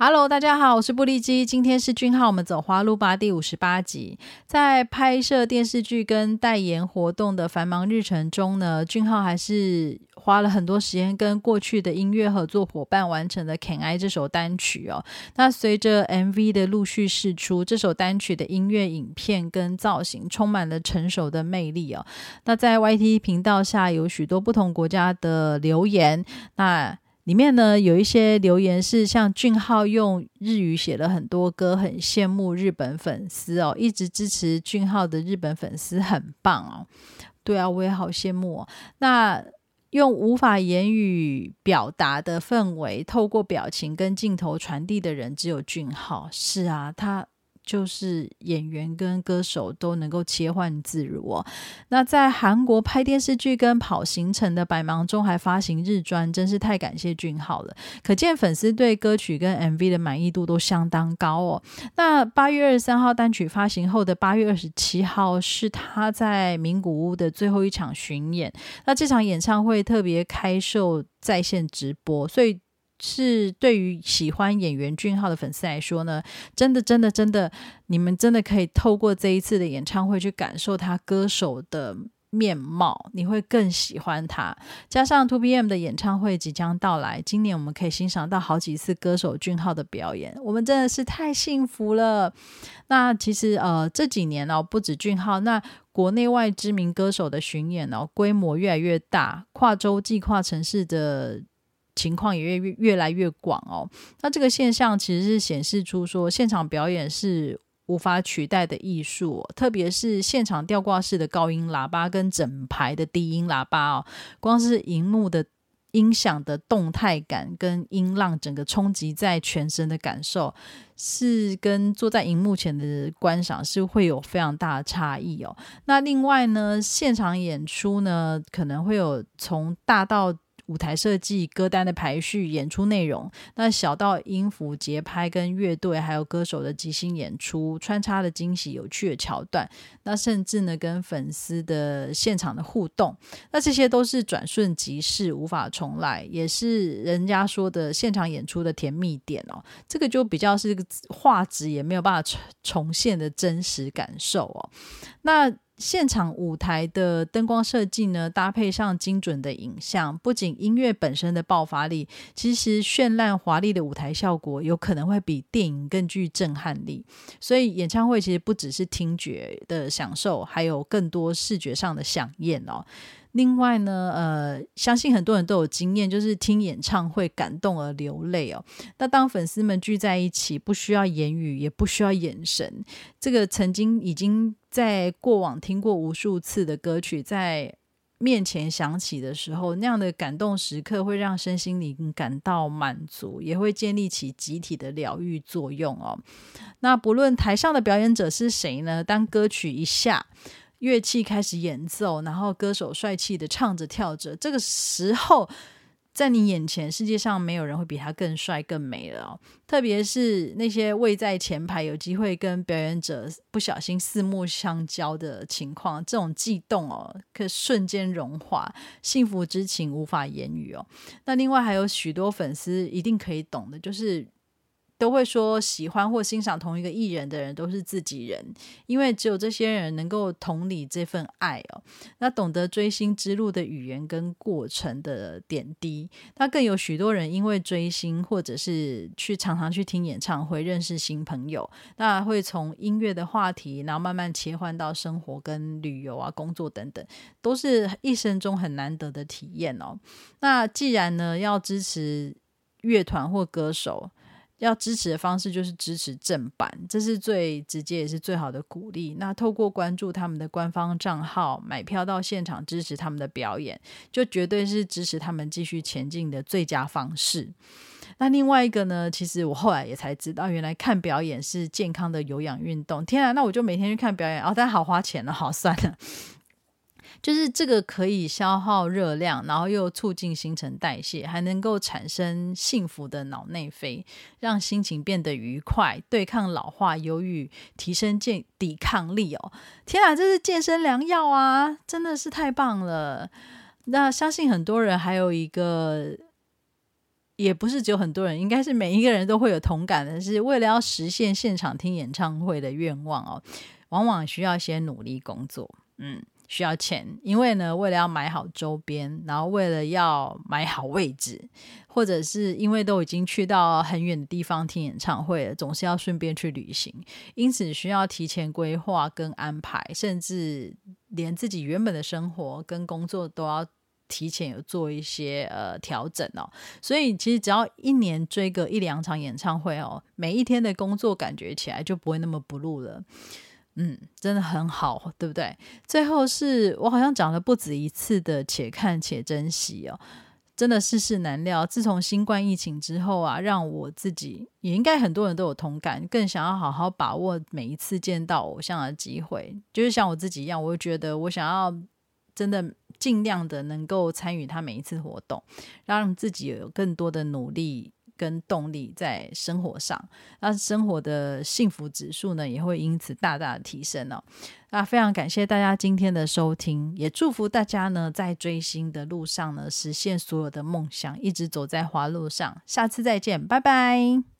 Hello，大家好，我是布利基。今天是俊浩，我们走花路吧第五十八集。在拍摄电视剧跟代言活动的繁忙日程中呢，俊浩还是花了很多时间跟过去的音乐合作伙伴完成了《Can I》这首单曲哦。那随着 MV 的陆续释出，这首单曲的音乐影片跟造型充满了成熟的魅力哦。那在 YT 频道下有许多不同国家的留言，那。里面呢有一些留言是像俊浩用日语写了很多歌，很羡慕日本粉丝哦，一直支持俊浩的日本粉丝很棒哦。对啊，我也好羡慕哦。那用无法言语表达的氛围，透过表情跟镜头传递的人，只有俊浩。是啊，他。就是演员跟歌手都能够切换自如哦。那在韩国拍电视剧跟跑行程的百忙中，还发行日专，真是太感谢俊浩了。可见粉丝对歌曲跟 MV 的满意度都相当高哦。那八月二十三号单曲发行后的八月二十七号，是他在名古屋的最后一场巡演。那这场演唱会特别开售在线直播，所以。是对于喜欢演员俊浩的粉丝来说呢，真的真的真的，你们真的可以透过这一次的演唱会去感受他歌手的面貌，你会更喜欢他。加上 Two PM 的演唱会即将到来，今年我们可以欣赏到好几次歌手俊浩的表演，我们真的是太幸福了。那其实呃这几年哦，不止俊浩，那国内外知名歌手的巡演哦，规模越来越大，跨洲际、跨城市的。情况也越越来越广哦，那这个现象其实是显示出说现场表演是无法取代的艺术，特别是现场吊挂式的高音喇叭跟整排的低音喇叭哦，光是荧幕的音响的动态感跟音浪整个冲击在全身的感受，是跟坐在荧幕前的观赏是会有非常大的差异哦。那另外呢，现场演出呢可能会有从大到舞台设计、歌单的排序、演出内容，那小到音符、节拍跟乐队，还有歌手的即兴演出，穿插的惊喜、有趣的桥段，那甚至呢跟粉丝的现场的互动，那这些都是转瞬即逝、无法重来，也是人家说的现场演出的甜蜜点哦。这个就比较是画质也没有办法重重现的真实感受哦。那。现场舞台的灯光设计呢，搭配上精准的影像，不仅音乐本身的爆发力，其实绚烂华丽的舞台效果有可能会比电影更具震撼力。所以演唱会其实不只是听觉的享受，还有更多视觉上的响应哦。另外呢，呃，相信很多人都有经验，就是听演唱会感动而流泪哦。那当粉丝们聚在一起，不需要言语，也不需要眼神，这个曾经已经在过往听过无数次的歌曲，在面前响起的时候，那样的感动时刻会让身心灵感到满足，也会建立起集体的疗愈作用哦。那不论台上的表演者是谁呢，当歌曲一下。乐器开始演奏，然后歌手帅气的唱着跳着。这个时候，在你眼前，世界上没有人会比他更帅更美了。特别是那些位在前排，有机会跟表演者不小心四目相交的情况，这种悸动哦，可瞬间融化，幸福之情无法言语哦。那另外还有许多粉丝一定可以懂的，就是。都会说喜欢或欣赏同一个艺人的人都是自己人，因为只有这些人能够同理这份爱哦。那懂得追星之路的语言跟过程的点滴，那更有许多人因为追星或者是去常常去听演唱会认识新朋友，那会从音乐的话题，然后慢慢切换到生活跟旅游啊、工作等等，都是一生中很难得的体验哦。那既然呢要支持乐团或歌手。要支持的方式就是支持正版，这是最直接也是最好的鼓励。那透过关注他们的官方账号，买票到现场支持他们的表演，就绝对是支持他们继续前进的最佳方式。那另外一个呢，其实我后来也才知道，原来看表演是健康的有氧运动。天啊，那我就每天去看表演哦，但好花钱了，好算了。就是这个可以消耗热量，然后又促进新陈代谢，还能够产生幸福的脑内啡，让心情变得愉快，对抗老化、忧郁，提升健抵抗力哦！天啊，这是健身良药啊！真的是太棒了。那相信很多人还有一个也不是只有很多人，应该是每一个人都会有同感的，是为了要实现现场听演唱会的愿望哦，往往需要先努力工作，嗯。需要钱，因为呢，为了要买好周边，然后为了要买好位置，或者是因为都已经去到很远的地方听演唱会了，总是要顺便去旅行，因此需要提前规划跟安排，甚至连自己原本的生活跟工作都要提前有做一些呃调整哦。所以其实只要一年追个一两场演唱会哦，每一天的工作感觉起来就不会那么不露了。嗯，真的很好，对不对？最后是我好像讲了不止一次的“且看且珍惜”哦，真的世事难料。自从新冠疫情之后啊，让我自己也应该很多人都有同感，更想要好好把握每一次见到偶像的机会。就是像我自己一样，我觉得我想要真的尽量的能够参与他每一次活动，让自己有更多的努力。跟动力在生活上，那生活的幸福指数呢也会因此大大的提升哦。那非常感谢大家今天的收听，也祝福大家呢在追星的路上呢实现所有的梦想，一直走在花路上。下次再见，拜拜。